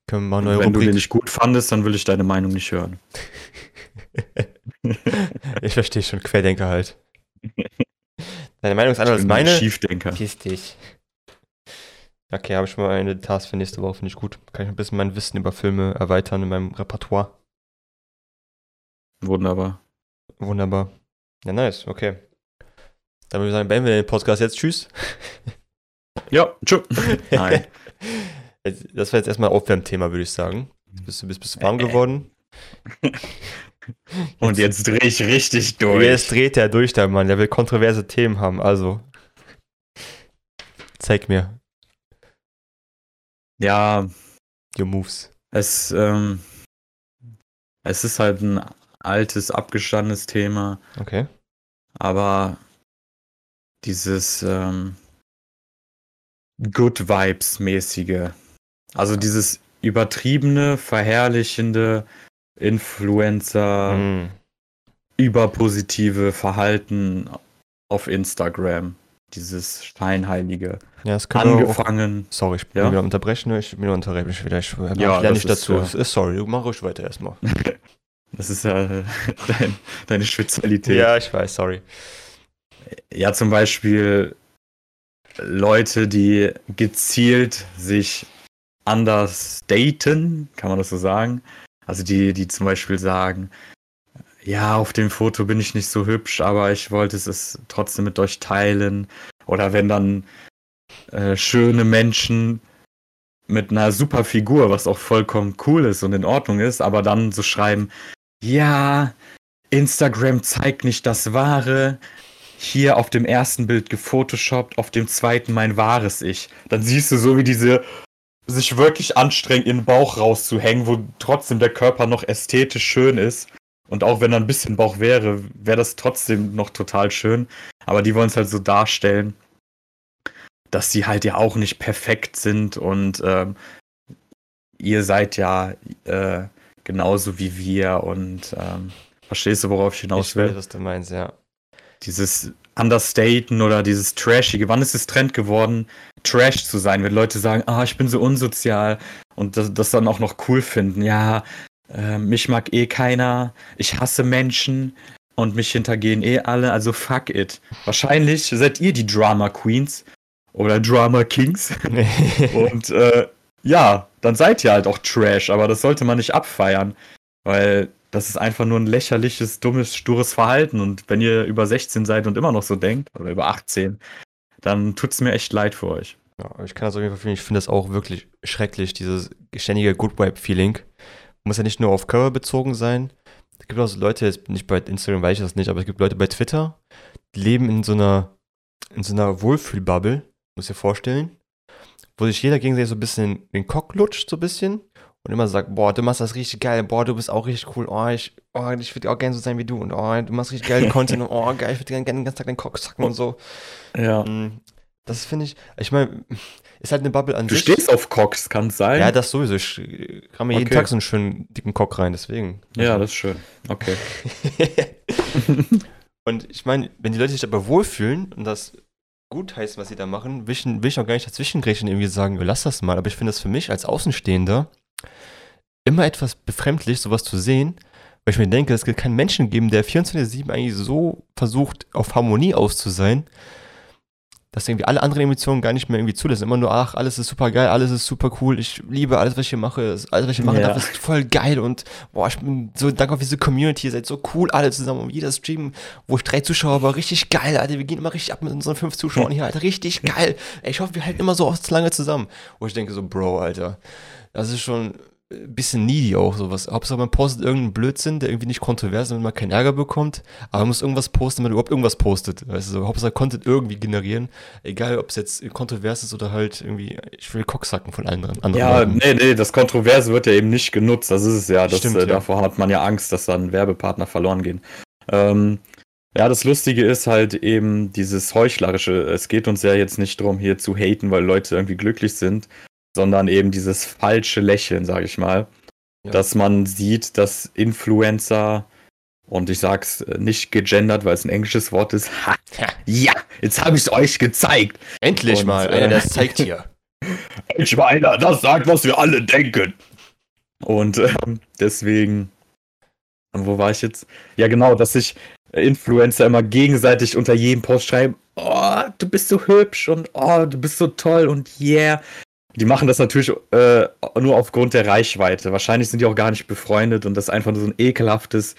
Können wir mal neue wenn du Rubrik. den nicht gut fandest, dann will ich deine Meinung nicht hören. ich verstehe schon, Querdenker halt. Deine Meinung ist anders als meine. Schiefdenker. Piss dich. Okay, habe ich schon mal eine Task für nächste Woche, finde ich gut. Kann ich ein bisschen mein Wissen über Filme erweitern in meinem Repertoire. Wunderbar. Wunderbar. Ja, nice, okay. Dann würde ich sagen, beenden wir den Podcast jetzt. Tschüss. Ja, tschüss. Nein. Jetzt- Das war jetzt erstmal Aufwärmthema, würde ich sagen. Jetzt bist du bist, bist warm geworden. Und jetzt drehe ich richtig durch. Jetzt dreht er durch, der Mann. Der will kontroverse Themen haben. Also. Zeig mir Ja, your moves. es, ähm, es ist halt ein altes, abgestandenes Thema, Okay. aber dieses ähm, Good Vibes-mäßige, also dieses übertriebene, verherrlichende Influencer, Mm. überpositive Verhalten auf Instagram, dieses scheinheilige, Ja, können wir auch. angefangen. Sorry, ich bin Ja? wieder unterbrechen. Ich bin unterbrechen. Ich, wieder, ich, Ja, lerne nicht ist, dazu. ja. Es ist sorry, du mach ruhig weiter erstmal. Das ist ja äh, dein, deine Spezialität. Ja, ich weiß, sorry. Ja, zum Beispiel Leute, die gezielt sich anders daten, kann man das so sagen? Also die, die zum Beispiel sagen, ja, auf dem Foto bin ich nicht so hübsch, aber ich wollte es trotzdem mit euch teilen. Oder wenn dann äh, schöne Menschen mit einer super Figur, was auch vollkommen cool ist und in Ordnung ist, aber dann so schreiben, ja, Instagram zeigt nicht das Wahre, hier auf dem ersten Bild gefotoshoppt, auf dem zweiten mein wahres Ich. Dann siehst du so, wie diese sich wirklich anstrengen, ihren Bauch rauszuhängen, wo trotzdem der Körper noch ästhetisch schön ist. Und auch wenn da ein bisschen Bauch wäre, wäre das trotzdem noch total schön. Aber die wollen es halt so darstellen, dass sie halt ja auch nicht perfekt sind und ähm, ihr seid ja äh, genauso wie wir und ähm, verstehst du, worauf ich hinaus ich will? weiß, was du meinst, ja. dieses Understaten oder dieses Trashige. Wann ist es Trend geworden, Trash zu sein, wenn Leute sagen, ah, ich bin so unsozial und das, das dann auch noch cool finden. Ja, äh, mich mag eh keiner, ich hasse Menschen und mich hintergehen eh alle, also fuck it. Wahrscheinlich seid ihr die Drama Queens oder Drama Kings und äh, ja, dann seid ihr halt auch Trash, aber das sollte man nicht abfeiern, weil das ist einfach nur ein lächerliches, dummes, stures Verhalten. Und wenn ihr über 16 seid und immer noch so denkt, oder über 18, dann tut's mir echt leid für euch. Ja, ich kann das auf jeden Fall fühlen. Ich finde das auch wirklich schrecklich, dieses ständige Good Vibe-Feeling. Muss ja nicht nur auf Cover bezogen sein. Es gibt auch so Leute, jetzt nicht bei Instagram weiß ich das nicht, aber es gibt Leute bei Twitter, die leben in so einer, in so einer Wohlfühlbubble, muss dir vorstellen, wo sich jeder gegenseitig so ein bisschen den Cock lutscht, so ein bisschen. Und immer sagt, boah, du machst das richtig geil, boah, du bist auch richtig cool, oh, ich, oh, ich würde auch gerne so sein wie du und oh, du machst richtig geil Content und oh, geil, ich würde gerne den ganzen Tag den Cock sacken und so. Ja. Das finde ich, ich meine, ist halt eine Bubble an Du sich. stehst auf Cox, kann es sein? Ja, das sowieso. Ich ramme jeden Okay. Tag so einen schönen dicken Cock rein, deswegen. ja, das ist schön. Okay. und ich meine, wenn die Leute sich aber wohlfühlen und das gut heißen, was sie da machen, will ich, will ich auch gar nicht dazwischengrätschen und irgendwie sagen, lass das mal. Aber ich finde das für mich als Außenstehender immer etwas befremdlich, sowas zu sehen, weil ich mir denke, es wird keinen Menschen geben, der 24-7 eigentlich so versucht, auf Harmonie auszusein, dass irgendwie alle anderen Emotionen gar nicht mehr irgendwie zulassen. Immer nur, ach, alles ist super geil, alles ist super cool, ich liebe alles, was ich hier mache, alles, was ich hier machen Ja. darf, ist voll geil und boah, ich bin so dankbar für diese Community, ihr seid so cool alle zusammen und jeder Stream, wo ich drei Zuschauer war, richtig geil, Alter, wir gehen immer richtig ab mit unseren fünf Zuschauern hier, Alter, richtig geil. Ey, ich hoffe, wir halten immer so oft lange zusammen. Wo ich denke so, Bro, Alter, das ist schon bisschen needy auch sowas. Hauptsache man postet irgendeinen Blödsinn, der irgendwie nicht kontrovers ist, damit man keinen Ärger bekommt, aber man muss irgendwas posten, wenn man überhaupt irgendwas postet. Weißt du, so, Hauptsache Content irgendwie generieren, egal ob es jetzt kontrovers ist oder halt irgendwie, ich will Cocksacken von anderen, anderen Ja, Leuten. nee, nee, das Kontroverse wird ja eben nicht genutzt. Das ist es ja. Das, Stimmt, äh, ja. Davor hat man ja Angst, dass dann Werbepartner verloren gehen. Ähm, ja, das Lustige ist halt eben dieses Heuchlerische. Es geht uns ja jetzt nicht darum, hier zu haten, weil Leute irgendwie glücklich sind, sondern eben dieses falsche Lächeln, sage ich mal. Ja. Dass man sieht, dass Influencer, und ich sag's äh, nicht gegendert, weil es ein englisches Wort ist, ha, Ja. jetzt habe ich es euch gezeigt. Endlich Und, mal, äh, einer, der es zeigt hier. Ich meine, das sagt, was wir alle denken. Und ähm, deswegen, wo war ich jetzt? Ja, genau, dass sich Influencer immer gegenseitig unter jedem Post schreiben, oh, du bist so hübsch und oh, du bist so toll und yeah. Die machen das natürlich äh, nur aufgrund der Reichweite. Wahrscheinlich sind die auch gar nicht befreundet und das ist einfach nur so ein ekelhaftes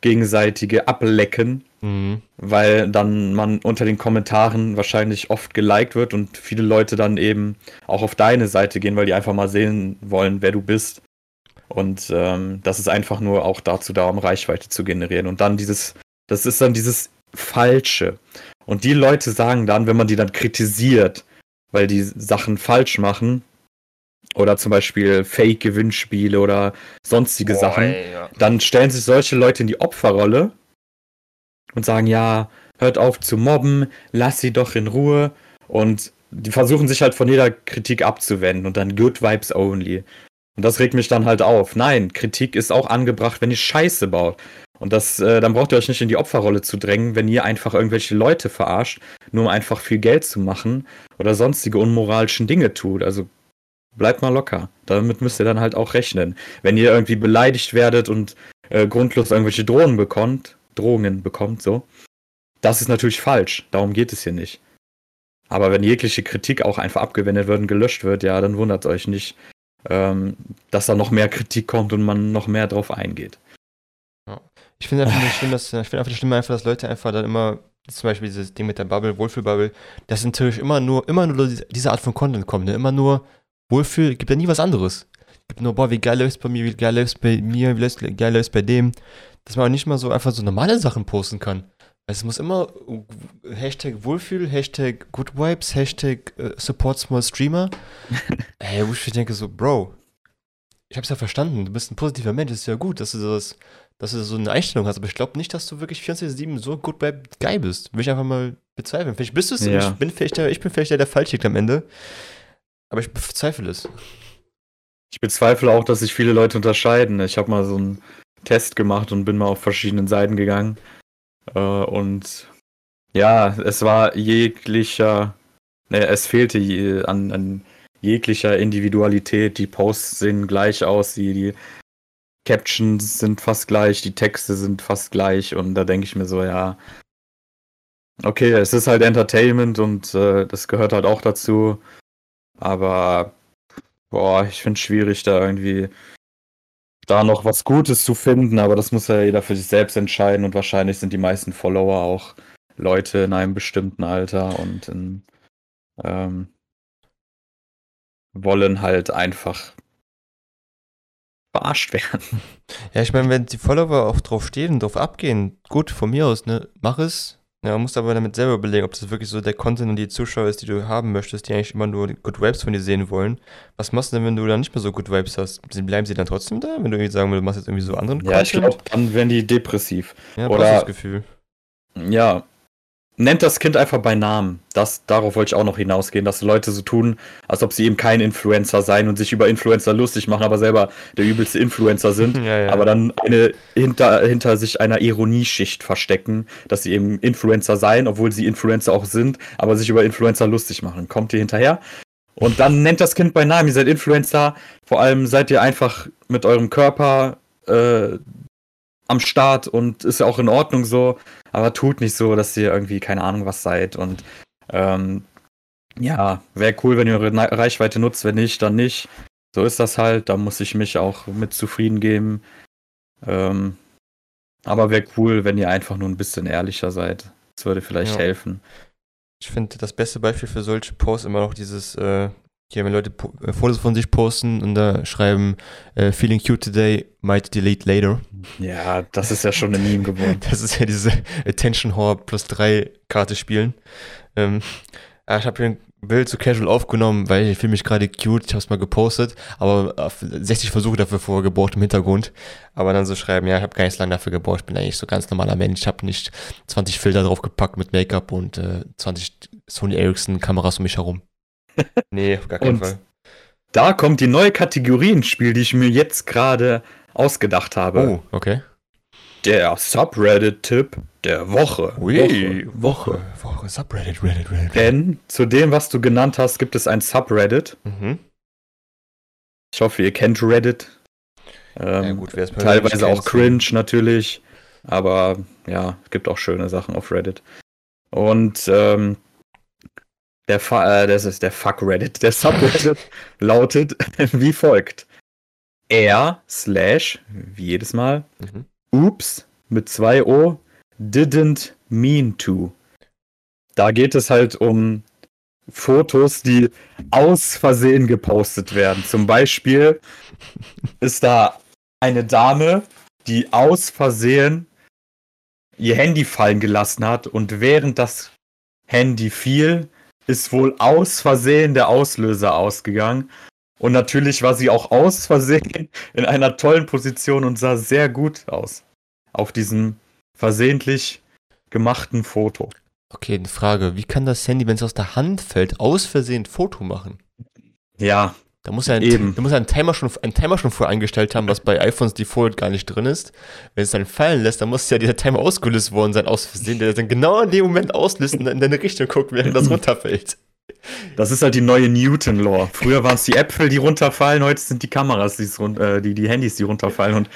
gegenseitige Ablecken Mhm. weil dann man unter den Kommentaren wahrscheinlich oft geliked wird und viele Leute dann eben auch auf deine Seite gehen, weil die einfach mal sehen wollen, wer du bist. Und ähm, das ist einfach nur auch dazu da, um Reichweite zu generieren. Und dann dieses, das ist dann dieses Falsche. Und die Leute sagen dann, wenn man die dann kritisiert, weil die Sachen falsch machen, oder zum Beispiel Fake-Gewinnspiele oder sonstige Sachen, ey, ja. dann stellen sich solche Leute in die Opferrolle und sagen, ja, hört auf zu mobben, lass sie doch in Ruhe. Und die versuchen sich halt von jeder Kritik abzuwenden und dann Good Vibes only. Und das regt mich dann halt auf. Nein, Kritik ist auch angebracht, wenn ihr Scheiße baut. Und das, äh, dann braucht ihr euch nicht in die Opferrolle zu drängen, wenn ihr einfach irgendwelche Leute verarscht, nur um einfach viel Geld zu machen oder sonstige unmoralischen Dinge tut. Also bleibt mal locker. Damit müsst ihr dann halt auch rechnen. Wenn ihr irgendwie beleidigt werdet und äh, grundlos irgendwelche Drohungen bekommt, Drohungen bekommt, so, das ist natürlich falsch. Darum geht es hier nicht. Aber wenn jegliche Kritik auch einfach abgewendet wird und gelöscht wird, ja, dann wundert euch nicht, ähm, dass da noch mehr Kritik kommt und man noch mehr drauf eingeht. Ich finde einfach nicht schlimm, einfach schlimm, dass Leute einfach dann immer, zum Beispiel dieses Ding mit der Bubble, Wohlfühlbubble, dass natürlich immer nur, immer nur diese- Art von Content kommt, ne? immer nur Wohlfühl, gibt ja nie was anderes. Gibt nur, boah, wie geil läuft's bei mir, wie geil läuft's bei mir, wie geil läuft's bei dem. Dass man auch nicht mal so einfach so normale Sachen posten kann. Es muss immer Hashtag Wohlfühl, Hashtag Good Vibes, Hashtag äh, Support Small Streamer. Ey, wo ich mir denke so, Bro, ich hab's ja verstanden, du bist ein positiver Mensch, das ist ja gut, dass du das, dass du so eine Einstellung hast, aber ich glaube nicht, dass du wirklich 24-7 so gut bei geil bist. Will ich einfach mal bezweifeln. Vielleicht bist du es, Ja. ich bin vielleicht der, ich bin vielleicht der, der falsch liegt am Ende. Aber ich bezweifle es. Ich bezweifle auch, dass sich viele Leute unterscheiden. Ich habe mal so einen Test gemacht und bin mal auf verschiedenen Seiten gegangen. Äh, und ja, es war jeglicher, ne, es fehlte je, an, an jeglicher Individualität. Die Posts sehen gleich aus, die, die Captions sind fast gleich, die Texte sind fast gleich. Und da denke ich mir so, ja, okay, es ist halt Entertainment und äh, das gehört halt auch dazu. Aber Boah, ich finde es schwierig, da irgendwie da noch was Gutes zu finden, aber das muss ja jeder für sich selbst entscheiden und wahrscheinlich sind die meisten Follower auch Leute in einem bestimmten Alter und in, ähm, wollen halt einfach verarscht werden. Ja, ich meine, wenn die Follower auch drauf stehen und drauf abgehen, gut, von mir aus, ne, mach es. Ja, musst aber damit selber überlegen, ob das wirklich so der Content und die Zuschauer ist, die du haben möchtest, die eigentlich immer nur Good Vibes von dir sehen wollen. Was machst du denn, wenn du dann nicht mehr so Good Vibes hast? Bleiben sie dann trotzdem da? Wenn du irgendwie sagen willst, du machst jetzt irgendwie so anderen Ja, ich glaube, dann werden die depressiv. Ja, oder- oder das Gefühl. Ja. Nennt das Kind einfach bei Namen. Das, darauf wollte ich auch noch hinausgehen, dass Leute so tun, als ob sie eben kein Influencer seien und sich über Influencer lustig machen, aber selber der übelste Influencer sind. Ja, ja. aber dann eine hinter, hinter sich einer Ironieschicht verstecken, dass sie eben Influencer seien, obwohl sie Influencer auch sind, aber sich über Influencer lustig machen. Kommt ihr hinterher? Und dann nennt das Kind bei Namen, ihr seid Influencer, vor allem seid ihr einfach mit eurem Körper äh, am Start und ist ja auch in Ordnung so, aber tut nicht so, dass ihr irgendwie keine Ahnung was seid und ähm, ja, wäre cool, wenn ihr eure Reichweite nutzt, wenn nicht, dann nicht. So ist das halt, da muss ich mich auch mit zufrieden geben. Ähm, aber wäre cool, wenn ihr einfach nur ein bisschen ehrlicher seid. Das würde vielleicht Ja. helfen. Ich finde das beste Beispiel für solche Posts immer noch dieses, äh, Hier, wenn Leute äh, Fotos von sich posten und da schreiben, äh, feeling cute today, might delete later. Ja, das ist ja schon ein Meme geworden. Das ist ja diese Attention Whore plus 3 Karte spielen. Ähm, ja, ich habe hier ein Bild so casual aufgenommen, weil ich fühle mich gerade cute, ich habe es mal gepostet, aber auf 60 Versuche dafür vorher gebraucht im Hintergrund. Aber dann so schreiben, ja, ich habe gar nicht lange dafür gebraucht, ich bin eigentlich so ganz normaler Mensch, ich habe nicht 20 Filter drauf gepackt mit Make-up und äh, 20 Sony Ericsson Kameras um mich herum. Nee, auf gar keinen Und- Fall. Da kommt die neue Kategorie ins Spiel, die ich mir jetzt gerade ausgedacht habe. Oh, okay. Der Subreddit-Tipp der Woche. Ui, Woche. Woche, Subreddit, Reddit, Reddit. Denn zu dem, was du genannt hast, gibt es ein Subreddit. Mhm. Ich hoffe, ihr kennt Reddit. Ähm, ja, gut, teilweise auch cringe natürlich. Aber ja, es gibt auch schöne Sachen auf Reddit. Und ähm, der, Fa äh, das ist der Fuck Reddit. Der Subreddit lautet wie folgt. R slash, wie jedes Mal, Mhm. Oops mit zwei O didn't mean to. Da geht es halt um Fotos, die aus Versehen gepostet werden. Zum Beispiel ist da eine Dame, die aus Versehen ihr Handy fallen gelassen hat und während das Handy fiel, ist wohl aus Versehen der Auslöser ausgegangen. Und natürlich war sie auch aus Versehen in einer tollen Position und sah sehr gut aus. Auf diesem versehentlich gemachten Foto. Okay, eine Frage. Wie kann das Handy, wenn es aus der Hand fällt, aus Versehen ein Foto machen? Ja, Da muss ja ein, Eben. da muss ja ein Timer schon, ein Timer schon vorher eingestellt haben, was bei iPhones Default gar nicht drin ist. Wenn es dann fallen lässt, dann muss ja dieser Timer ausgelöst worden sein, aus Versehen, der dann genau in dem Moment auslöst und in deine Richtung guckt, während das runterfällt. das ist halt die neue Newton-Law. Früher waren es die Äpfel, die runterfallen, heute sind die Kameras, äh, die, die Handys, die runterfallen und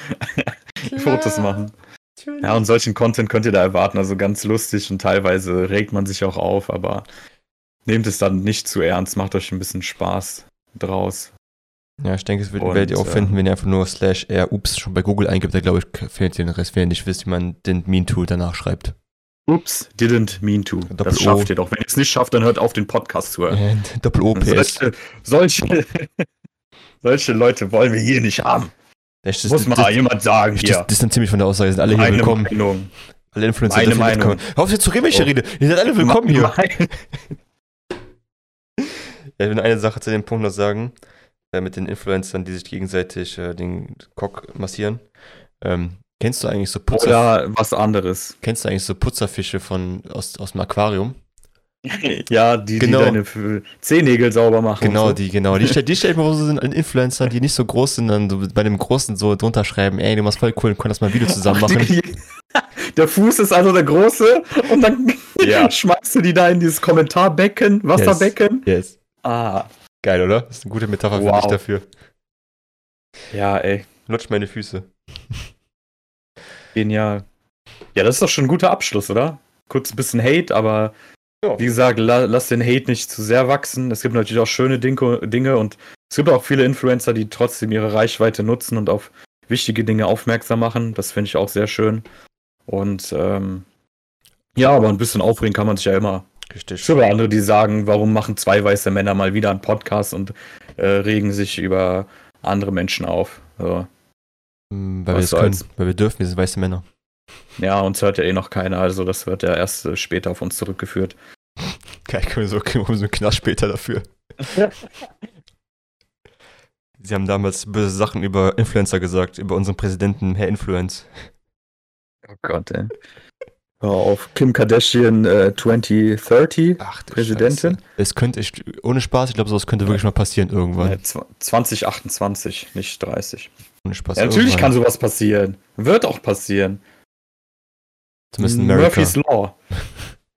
Fotos machen. Ja, und solchen Content könnt ihr da erwarten. Also ganz lustig und teilweise regt man sich auch auf, aber nehmt es dann nicht zu ernst, macht euch ein bisschen Spaß draus. Ja, ich denke, es wird, werdet ihr auch äh, finden, wenn ihr einfach nur slash r ups schon bei Google eingibt, da glaube ich, fehlt den Rest, wenn ihr nicht wisst, wie man den Mean-Tool danach schreibt. Ups, didn't mean to. Doppel-O. Das schafft ihr doch. Wenn ihr es nicht schafft, dann hört auf, den Podcast zu hören. Äh, Doppel-O-PS. Solche, solche, solche Leute wollen wir hier nicht haben. Das, das, Muss mal das, jemand sagen das, hier. das distanziere mich von der Aussage, sind alle hier Meine willkommen. Meinung. Alle Influencer Meine dürfen Meinung. mitkommen. Hör auf jetzt zu reden, wenn ich Oh. rede. Ihr seid alle willkommen hier. Ich will eine Sache zu dem Punkt noch sagen, äh, mit den Influencern, die sich gegenseitig äh, den Cock massieren. Ähm, kennst du eigentlich so Putzer, Oder was anderes. kennst du eigentlich so Putzerfische von aus, aus dem Aquarium? Ja, die, Genau. die deine Zehennägel sauber machen. Genau, so. die, genau. Die stell, die stell ich mir vor, so sind an Influencer, die nicht so groß sind, dann so bei dem Großen so drunter schreiben, ey, du machst voll cool, wir können das mal ein Video zusammen Ach, machen. die, der Fuß ist also der große und dann Ja. schmeißt du die da in dieses Kommentarbecken, Wasserbecken. Yes. Ah, Geil, oder? Das ist eine gute Metapher für Wow. dich dafür. ja, ey, Lutsch meine Füße. genial. Ja, das ist doch schon ein guter Abschluss, oder? Kurz ein bisschen Hate, aber Ja. wie gesagt, la lass den Hate nicht zu sehr wachsen. Es gibt natürlich auch schöne Dinko Dinge und es gibt auch viele Influencer, die trotzdem ihre Reichweite nutzen und auf wichtige Dinge aufmerksam machen. Das finde ich auch sehr schön. Und ähm, ja, aber ein bisschen aufregen kann man sich ja immer. Richtig. Es gibt aber andere, die sagen, warum machen zwei weiße Männer mal wieder einen Podcast und äh, regen sich über andere Menschen auf. So. Mm, Weil wir das können, weil wir dürfen, wir sind weiße Männer. Ja, uns hört ja eh noch keiner, also das wird ja erst äh, später auf uns zurückgeführt. Geil, können wir so, wir so einen Knast später dafür. Sie haben damals böse Sachen über Influencer gesagt, über unseren Präsidenten, Herr Influence. Oh Gott, ey. Hör auf. Kim Kardashian äh, 2030. Ach, Präsidentin? Scheiße. Es könnte, ich, ohne Spaß, ich glaube, sowas könnte wirklich mal passieren irgendwann. Äh, zw- 2028, nicht 30. Ohne Spaß. Ja, natürlich irgendwann. kann sowas passieren. Wird auch passieren. Zumindest in America. Murphy's Law.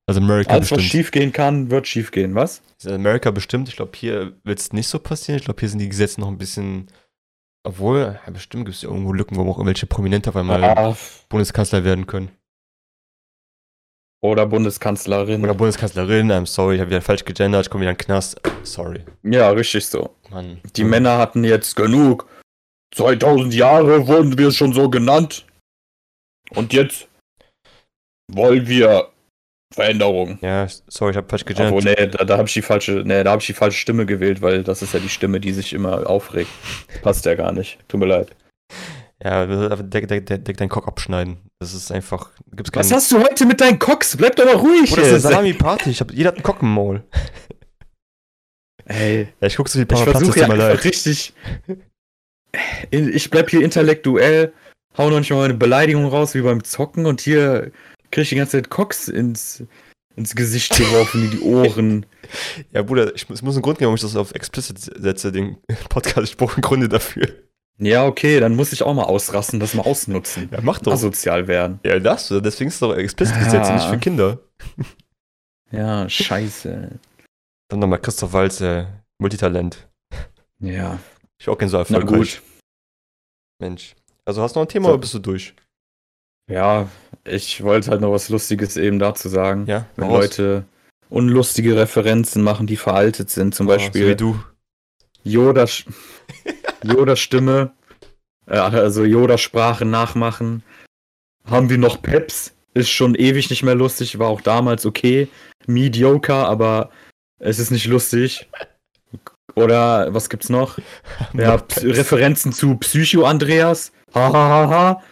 Also America Alles, was bestimmt. schief gehen kann, wird schief gehen. Was? In Amerika bestimmt. Ich glaube, hier wird es nicht so passieren. Ich glaube, hier sind die Gesetze noch ein bisschen. Obwohl, ja, bestimmt gibt es ja irgendwo Lücken, wo auch irgendwelche Prominente auf einmal Ah, Bundeskanzler werden können. Oder Bundeskanzlerin. Oder Bundeskanzlerin, I'm sorry, ich habe wieder falsch gegendert, ich komme wieder in den Knast. Sorry. ja, richtig so. Mann. Die Männer hatten jetzt genug. 2000 Jahre wurden wir schon so genannt. Und jetzt wollen wir Veränderung. Ja, sorry, ich habe falsch Obwohl, gelernt. nee, da, da habe ich die falsche, nee, da habe ich die falsche Stimme gewählt, weil das ist ja die Stimme, die sich immer aufregt. Passt ja gar nicht. Tut mir leid. Ja, der, der, der, deinen Cock abschneiden. Das ist einfach. Gibt's Was hast du heute mit deinen Cox? Bleib doch mal ruhig. Bruder, das ist eine. Salami-Party. Ich hab, jeder hat einen Cock im Maul. Ey, Ja, ich guck so Paraplatz, versuche tut ja einfach leid. richtig. Ich bleib hier intellektuell, hau noch nicht mal eine Beleidigung raus wie beim Zocken und hier krieg ich die ganze Zeit Cox ins, ins Gesicht geworfen, in die Ohren. Ja, Bruder, ich, es muss einen Grund geben, warum ich das auf explicit setze, den Podcast. Ich brauche einen Gründe dafür. Ja, okay, dann muss ich auch mal ausrasten, das mal ausnutzen. Ja, mach doch. Asozial werden. ja, das, deswegen ist es doch explicit Ja. nicht für Kinder. Ja, scheiße. Dann nochmal Christoph Walz, Multitalent. Ja, Ich auch gerne so na erfolgreich. gut. Mensch. Also hast du noch ein Thema So. oder bist du durch? Ja, ich wollte halt noch was Lustiges eben dazu sagen. Ja, Wenn. Leute unlustige Referenzen machen, die veraltet sind, zum Ah, Beispiel So wie du. Yoda, Yoda Stimme, äh, also Yoda Sprache nachmachen. Haben wir noch Peps? Ist schon ewig nicht mehr lustig, war auch damals okay. Mediocre, aber es ist nicht lustig. Oder was gibt's noch? Ja, Referenzen zu Psycho Andreas. Hahaha. Ha, ha.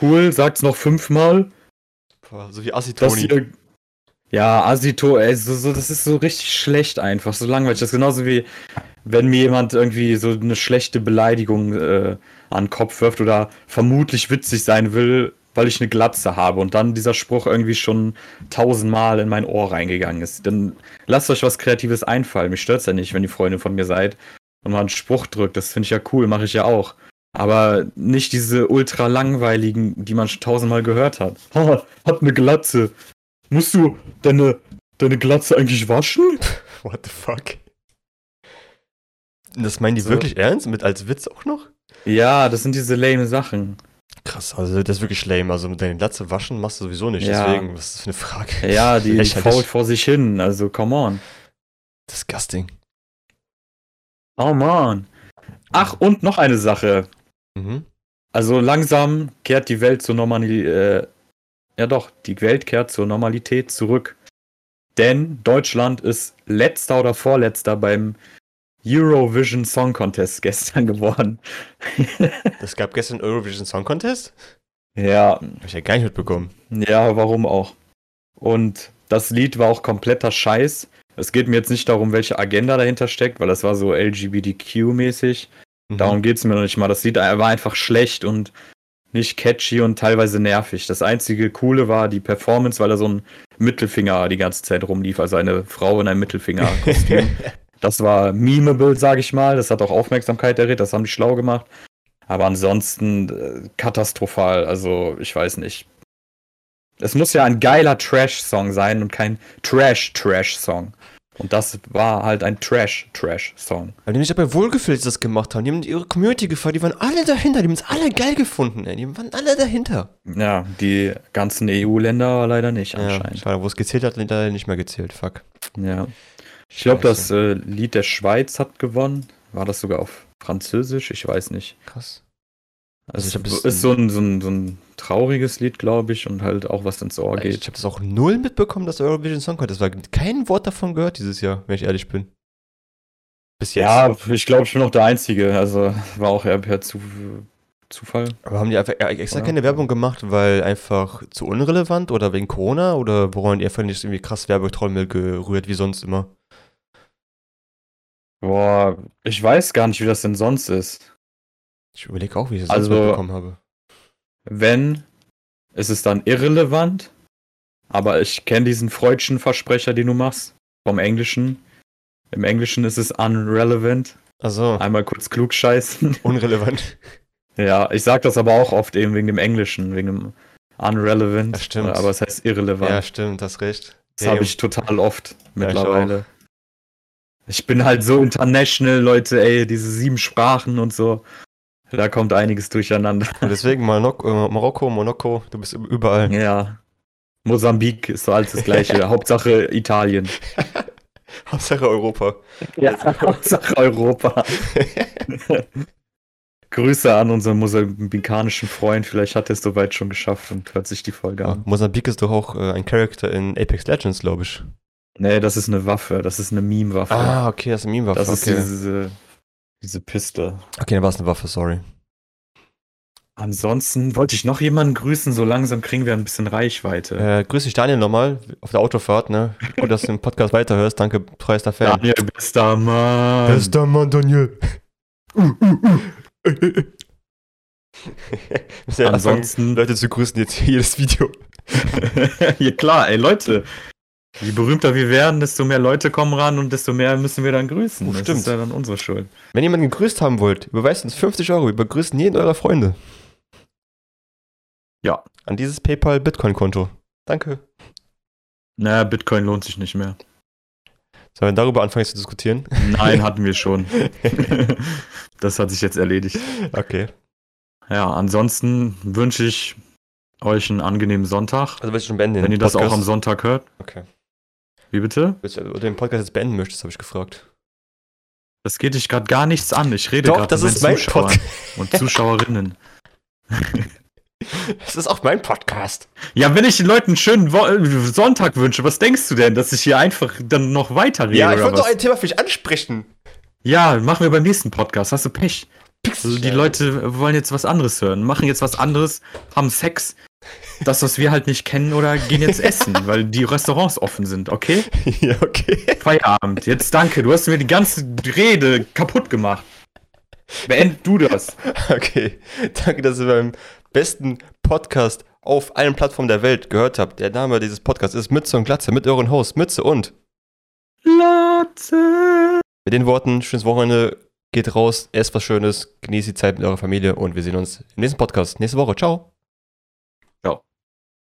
Cool, sagt's noch fünfmal. So wie hier. Ja, Asito, ey, so, so, das ist so richtig schlecht einfach, so langweilig. Das ist genauso wie, wenn mir jemand irgendwie so eine schlechte Beleidigung äh, an den Kopf wirft oder vermutlich witzig sein will, weil ich eine Glatze habe und dann dieser Spruch irgendwie schon tausendmal in mein Ohr reingegangen ist. Dann lasst euch was Kreatives einfallen. Mich stört's ja nicht, wenn ihr Freundin von mir seid und mal einen Spruch drückt. Das finde ich ja cool, mache ich ja auch. Aber nicht diese ultra langweiligen, die man schon tausendmal gehört hat. Ha, hat eine Glatze. Musst du deine, deine Glatze eigentlich waschen? What the fuck? Das meinen die So. wirklich ernst? Mit als Witz auch noch? Ja, das sind diese lame Sachen. Krass, also das ist wirklich lame. Also mit deinen Glatze waschen machst du sowieso nicht. Ja. Deswegen, was ist das für eine Frage? Ja, die Lächerlich. fault vor sich hin. Also, come on. Disgusting. Oh man. Ach, und noch eine Sache. Mhm. Also langsam kehrt die Welt zur Normalität. Äh, ja doch, die Welt kehrt zur Normalität zurück. Denn Deutschland ist letzter oder vorletzter beim Eurovision Song Contest gestern geworden. Das gab gestern Eurovision Song Contest? ja, Hab ich ja gar nicht mitbekommen. ja, warum auch? Und das Lied war auch kompletter Scheiß. Es geht mir jetzt nicht darum, welche Agenda dahinter steckt, weil das war so LGBTQ-mäßig. Mhm. Darum geht es mir noch nicht mal. Das Lied war einfach schlecht und nicht catchy und teilweise nervig. Das einzige Coole war die Performance, weil da so ein Mittelfinger die ganze Zeit rumlief. Also eine Frau in einem Mittelfinger-Kostüm. das war memeable, sage ich mal. Das hat auch Aufmerksamkeit erregt. Das haben die schlau gemacht. Aber ansonsten äh, katastrophal. Also ich weiß nicht. Es muss ja ein geiler Trash-Song sein und kein Trash-Trash-Song. Und das war halt ein Trash-Trash-Song. Weil die mich aber wohlgefühlt, dass sie das gemacht haben. Die haben ihre Community gefeiert, die waren alle dahinter, die haben es alle geil gefunden, ey. Die waren alle dahinter. Ja, die ganzen EU-Länder leider nicht Ja, anscheinend. schade, wo es gezählt hat, leider nicht mehr gezählt. Fuck. Ja. Ich glaube, das äh, Lied der Schweiz hat gewonnen. War das sogar auf Französisch? Ich weiß nicht. Krass. Also Also ich es ist so ein, so, ein, so ein trauriges Lied, glaube ich, und halt auch was ins Ohr Ich, geht. ich habe das auch null mitbekommen, dass Eurovision Song Contest war. Kein Wort davon gehört dieses Jahr, wenn ich ehrlich bin. Bis jetzt. Ja, ich glaube, ich bin auch der Einzige. Also war auch eher per Zu Zufall. Aber haben die einfach extra Oder? keine Werbung gemacht, weil einfach zu unrelevant oder wegen Corona oder woran die einfach nicht irgendwie krass Werbetrommel gerührt wie sonst immer? Boah, ich weiß gar nicht, wie das denn sonst ist. Ich überlege auch, wie ich das Also- sonst mitbekommen habe. Wenn, ist es dann irrelevant. Aber ich kenne diesen freudschen Versprecher, den du machst. Vom Englischen. Im Englischen ist es unrelevant. Also, Einmal kurz klugscheißen. unrelevant. ja, ich sag das aber auch oft eben wegen dem Englischen, wegen dem unrelevant. Ja, stimmt. Aber es heißt irrelevant. Ja, stimmt, hast recht. das habe ich total oft Ja, mittlerweile. Ich, bin halt so international, Leute, ey, diese sieben Sprachen und so. Da kommt einiges durcheinander. Und deswegen Marok äh, Marokko, Monaco, du bist überall. Ja. Mosambik ist so alles das gleiche. Hauptsache Italien. Hauptsache Europa. Ja, Hauptsache Europa. Grüße an unseren mosambikanischen Freund. Vielleicht hat er es soweit schon geschafft und hört sich die Folge Ja, an. Mosambik ist doch auch äh, ein Charakter in Apex Legends, glaube ich. Nee, das ist eine Waffe. Das ist eine Meme-Waffe. Ah, okay, das ist ein Meme-Waffe. das ist okay. diese, diese Piste. okay, dann war es eine Waffe, sorry. Ansonsten wollte ich noch jemanden grüßen. So langsam kriegen wir ein bisschen Reichweite. Äh, grüß dich, Daniel, nochmal auf der Autofahrt, ne? Gut, dass du den Podcast weiterhörst. Danke, treuester Fan. Daniel, bester Mann. Bester Mann, Daniel. Müssen ja anfangen, Ansonsten, Leute zu grüßen jetzt hier jedes Video. ja klar, ey Leute. Je berühmter wir werden, desto mehr Leute kommen ran und desto mehr müssen wir dann grüßen. Oh, das stimmt. ist ja dann unsere Schuld. Wenn ihr jemanden gegrüßt haben wollt, überweist uns 50 Euro. Wir begrüßen jeden eurer Freunde. Ja. An dieses PayPal-Bitcoin-Konto. Danke. Naja, Bitcoin lohnt sich nicht mehr. Sollen wir darüber anfangen zu diskutieren? Nein, hatten wir schon. das hat sich jetzt erledigt. Okay. Ja, ansonsten wünsche ich euch einen angenehmen Sonntag. Also willst du schon beenden? Wenn ihr das auch am Sonntag hört. Okay. Wie bitte? Du den Podcast jetzt beenden möchtest, habe ich gefragt. Das geht dich gerade gar nichts an. Ich rede gerade mit ist mein Zuschauern Podcast. und Zuschauerinnen. Das ist auch mein Podcast. Ja, wenn ich den Leuten einen schönen Wo äh, Sonntag wünsche, was denkst du denn, dass ich hier einfach dann noch weiterrede Ja, ich wollte doch ein Thema für dich ansprechen. Ja, machen wir beim nächsten Podcast. Hast du Pech? Also die. Leute wollen jetzt was anderes hören, machen jetzt was anderes, haben Sex, das, was wir halt nicht kennen, oder gehen jetzt essen, weil die Restaurants offen sind, okay? Ja, okay. Feierabend. Jetzt danke, du hast mir die ganze Rede kaputt gemacht. Beend du das. Okay. Danke, dass ihr beim besten Podcast auf allen Plattformen der Welt gehört habt. Der Name dieses Podcasts ist Mütze und Glatze mit euren Host Mütze und Latze. mit den Worten, schönes Wochenende, geht raus, esst was Schönes, genießt die Zeit mit eurer Familie und wir sehen uns im nächsten Podcast nächste Woche. Ciao.